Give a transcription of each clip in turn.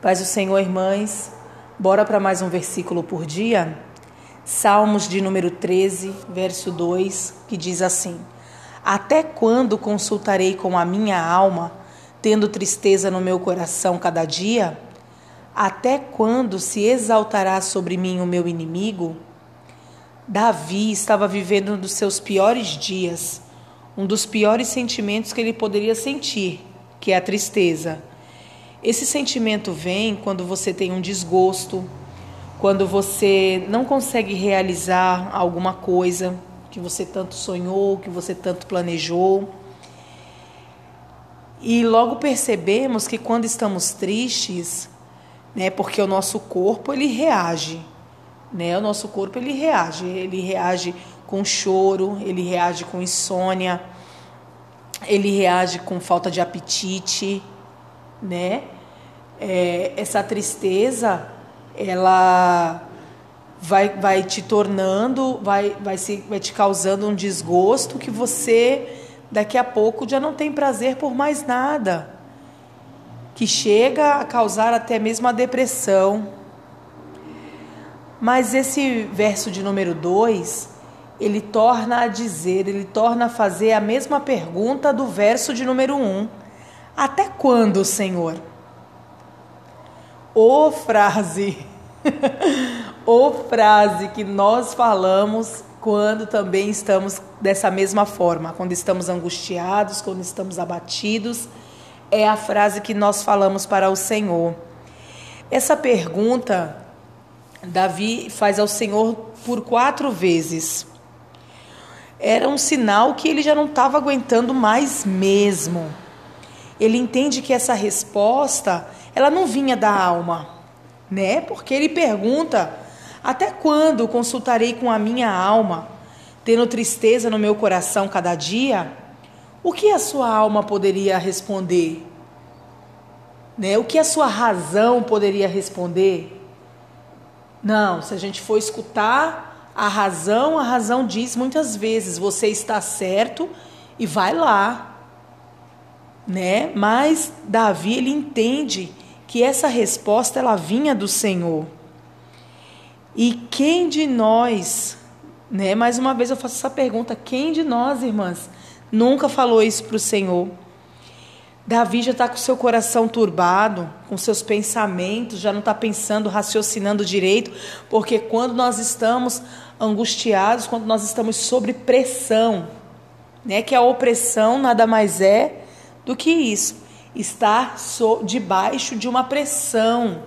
Paz do Senhor, irmãs. Bora para mais um versículo por dia? Salmos de número 13, verso 2, que diz assim: Até quando consultarei com a minha alma, tendo tristeza no meu coração cada dia? Até quando se exaltará sobre mim o meu inimigo? Davi estava vivendo um dos seus piores dias, um dos piores sentimentos que ele poderia sentir, que é a tristeza. Esse sentimento vem quando você tem um desgosto, quando você não consegue realizar alguma coisa que você tanto sonhou, que você tanto planejou. E logo percebemos que quando estamos tristes, né, porque o nosso corpo ele reage, né? O nosso corpo ele reage, ele reage com choro, ele reage com insônia, ele reage com falta de apetite, né? É, essa tristeza, ela vai, vai te tornando, vai, vai, se, vai te causando um desgosto que você daqui a pouco já não tem prazer por mais nada, que chega a causar até mesmo a depressão. Mas esse verso de número 2, ele torna a dizer, ele torna a fazer a mesma pergunta do verso de número 1. Um. Até quando, Senhor? Ô frase, ô frase que nós falamos quando também estamos dessa mesma forma, quando estamos angustiados, quando estamos abatidos, é a frase que nós falamos para o Senhor. Essa pergunta Davi faz ao Senhor por quatro vezes. Era um sinal que ele já não estava aguentando mais mesmo ele entende que essa resposta, ela não vinha da alma, né? Porque ele pergunta: até quando consultarei com a minha alma, tendo tristeza no meu coração cada dia? O que a sua alma poderia responder? Né? O que a sua razão poderia responder? Não, se a gente for escutar a razão, a razão diz muitas vezes: você está certo e vai lá né? Mas Davi ele entende que essa resposta ela vinha do Senhor. E quem de nós, né? Mais uma vez eu faço essa pergunta: quem de nós, irmãs, nunca falou isso para o Senhor? Davi já está com seu coração turbado, com seus pensamentos, já não está pensando, raciocinando direito, porque quando nós estamos angustiados, quando nós estamos sob pressão, né, que a opressão nada mais é do que isso, estar debaixo de uma pressão,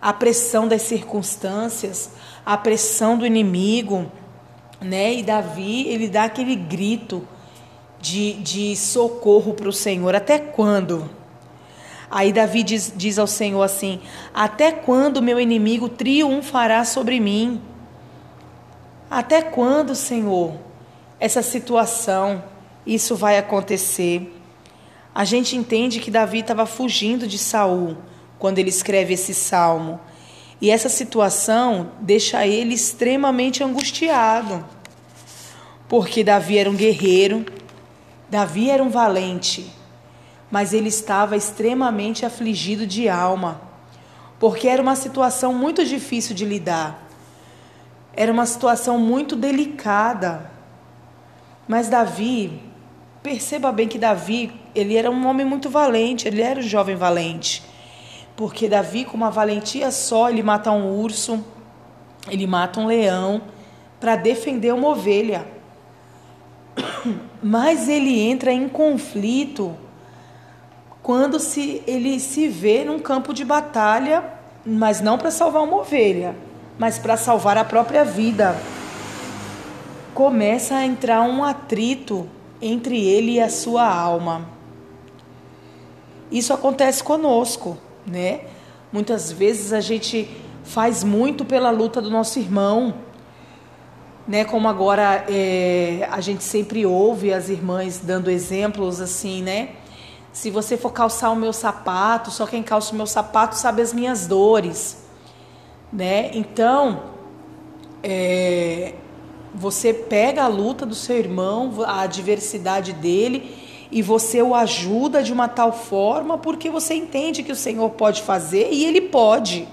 a pressão das circunstâncias, a pressão do inimigo, né? E Davi, ele dá aquele grito de, de socorro para o Senhor. Até quando? Aí Davi diz, diz ao Senhor assim: Até quando meu inimigo triunfará sobre mim? Até quando, Senhor, essa situação, isso vai acontecer? A gente entende que Davi estava fugindo de Saul quando ele escreve esse salmo. E essa situação deixa ele extremamente angustiado. Porque Davi era um guerreiro, Davi era um valente, mas ele estava extremamente afligido de alma, porque era uma situação muito difícil de lidar. Era uma situação muito delicada. Mas Davi, perceba bem que Davi, ele era um homem muito valente, ele era um jovem valente. Porque Davi, com uma valentia só, ele mata um urso, ele mata um leão para defender uma ovelha. Mas ele entra em conflito quando se ele se vê num campo de batalha, mas não para salvar uma ovelha, mas para salvar a própria vida. Começa a entrar um atrito entre ele e a sua alma. Isso acontece conosco, né? Muitas vezes a gente faz muito pela luta do nosso irmão, né? Como agora é, a gente sempre ouve as irmãs dando exemplos assim, né? Se você for calçar o meu sapato, só quem calça o meu sapato sabe as minhas dores, né? Então, é, você pega a luta do seu irmão, a adversidade dele e você o ajuda de uma tal forma porque você entende que o Senhor pode fazer e ele pode.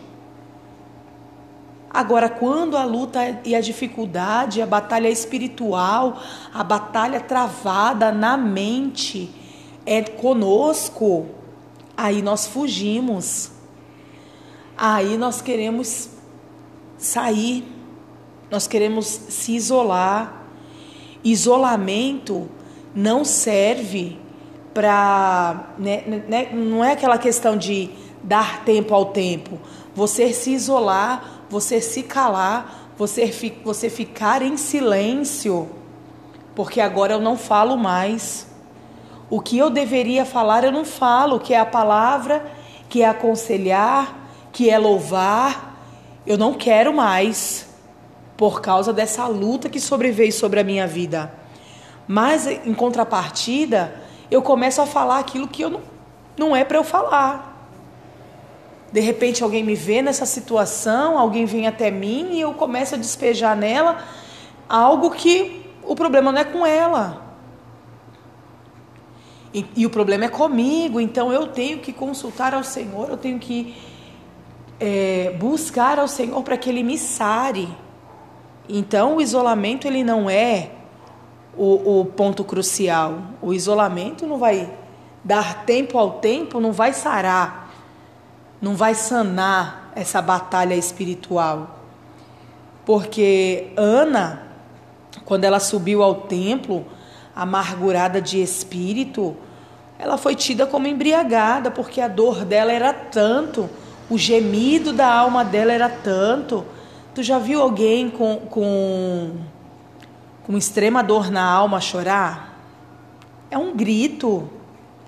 Agora, quando a luta e a dificuldade, a batalha espiritual, a batalha travada na mente é conosco, aí nós fugimos. Aí nós queremos sair, nós queremos se isolar. Isolamento não serve para. Né, né, não é aquela questão de dar tempo ao tempo. Você se isolar, você se calar, você, você ficar em silêncio, porque agora eu não falo mais. O que eu deveria falar eu não falo, que é a palavra, que é aconselhar, que é louvar, eu não quero mais, por causa dessa luta que sobreveio sobre a minha vida. Mas, em contrapartida, eu começo a falar aquilo que eu não, não é para eu falar. De repente alguém me vê nessa situação, alguém vem até mim e eu começo a despejar nela algo que o problema não é com ela. E, e, o problema é comigo, então eu tenho que consultar ao Senhor, eu tenho que é, buscar ao Senhor para que Ele me sare. Então, o isolamento ele não é o, o ponto crucial. O isolamento não vai dar tempo ao tempo, não vai sarar, não vai sanar essa batalha espiritual. Porque Ana, quando ela subiu ao templo, amargurada de espírito, ela foi tida como embriagada, porque a dor dela era tanto o gemido da alma dela era tanto. Tu já viu alguém com, com, com extrema dor na alma chorar? É um grito.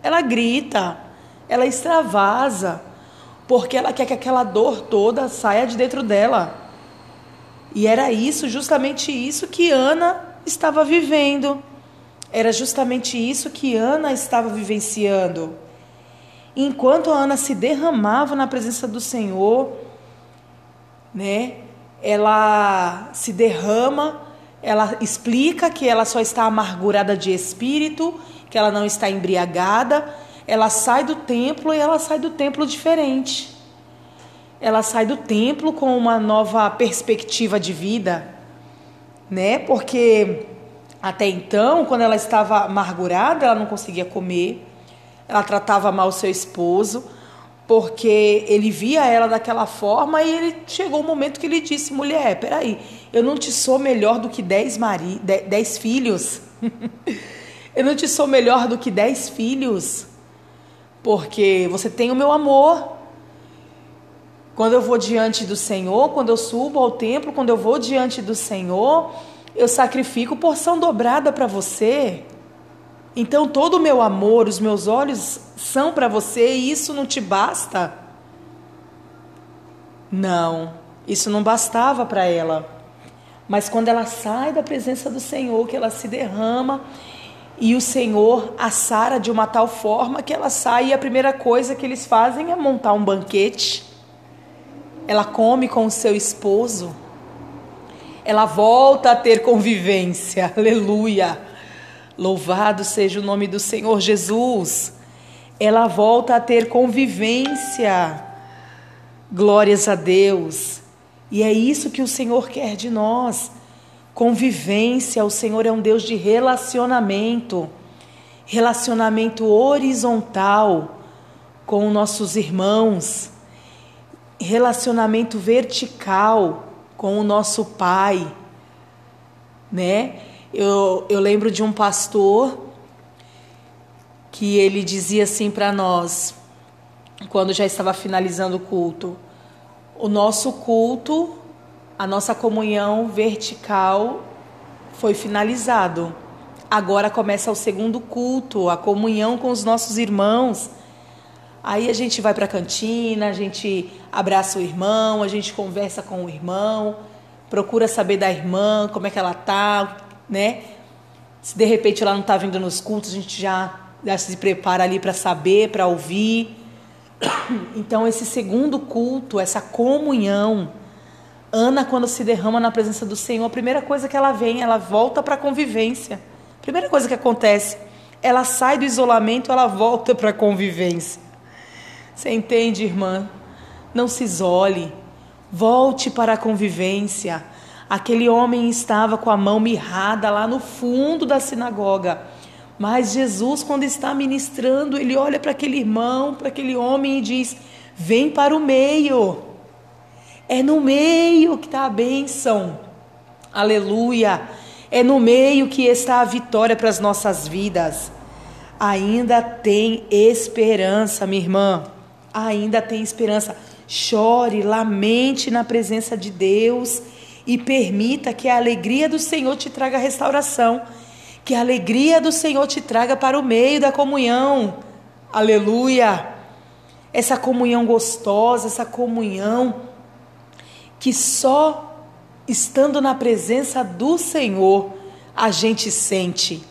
Ela grita, ela extravasa, porque ela quer que aquela dor toda saia de dentro dela. E era isso, justamente isso que Ana estava vivendo. Era justamente isso que Ana estava vivenciando enquanto Ana se derramava na presença do Senhor, né? Ela se derrama, ela explica que ela só está amargurada de espírito, que ela não está embriagada. Ela sai do templo e ela sai do templo diferente. Ela sai do templo com uma nova perspectiva de vida, né? Porque até então, quando ela estava amargurada, ela não conseguia comer, ela tratava mal seu esposo, porque ele via ela daquela forma e ele chegou um momento que ele disse: mulher, peraí, eu não te sou melhor do que dez, mari dez filhos. eu não te sou melhor do que dez filhos, porque você tem o meu amor. Quando eu vou diante do Senhor, quando eu subo ao templo, quando eu vou diante do Senhor, eu sacrifico porção dobrada para você. Então todo o meu amor, os meus olhos são para você e isso não te basta? Não, isso não bastava para ela. Mas quando ela sai da presença do Senhor, que ela se derrama e o Senhor a sara de uma tal forma que ela sai e a primeira coisa que eles fazem é montar um banquete. Ela come com o seu esposo. Ela volta a ter convivência. Aleluia. Louvado seja o nome do Senhor Jesus. Ela volta a ter convivência. Glórias a Deus. E é isso que o Senhor quer de nós. Convivência. O Senhor é um Deus de relacionamento. Relacionamento horizontal com nossos irmãos. Relacionamento vertical com o nosso Pai, né? Eu, eu lembro de um pastor que ele dizia assim para nós, quando já estava finalizando o culto: o nosso culto, a nossa comunhão vertical foi finalizado. Agora começa o segundo culto, a comunhão com os nossos irmãos. Aí a gente vai para a cantina, a gente abraça o irmão, a gente conversa com o irmão, procura saber da irmã, como é que ela tá, né? Se de repente ela não está vindo nos cultos, a gente já, já se prepara ali para saber, para ouvir. Então, esse segundo culto, essa comunhão, Ana, quando se derrama na presença do Senhor, a primeira coisa que ela vem, ela volta para a convivência. Primeira coisa que acontece, ela sai do isolamento, ela volta para a convivência. Você entende, irmã? Não se isole. Volte para a convivência. Aquele homem estava com a mão mirrada lá no fundo da sinagoga. Mas Jesus, quando está ministrando, ele olha para aquele irmão, para aquele homem e diz: Vem para o meio. É no meio que está a bênção. Aleluia. É no meio que está a vitória para as nossas vidas. Ainda tem esperança, minha irmã. Ainda tem esperança. Chore, lamente na presença de Deus e permita que a alegria do Senhor te traga restauração, que a alegria do Senhor te traga para o meio da comunhão. Aleluia! Essa comunhão gostosa, essa comunhão que só estando na presença do Senhor a gente sente.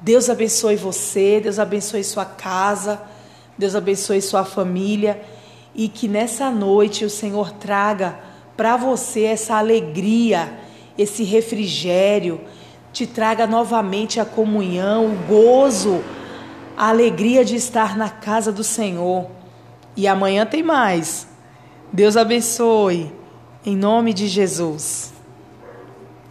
Deus abençoe você, Deus abençoe sua casa, Deus abençoe sua família e que nessa noite o Senhor traga para você essa alegria, esse refrigério, te traga novamente a comunhão, o gozo, a alegria de estar na casa do Senhor. E amanhã tem mais. Deus abençoe. Em nome de Jesus.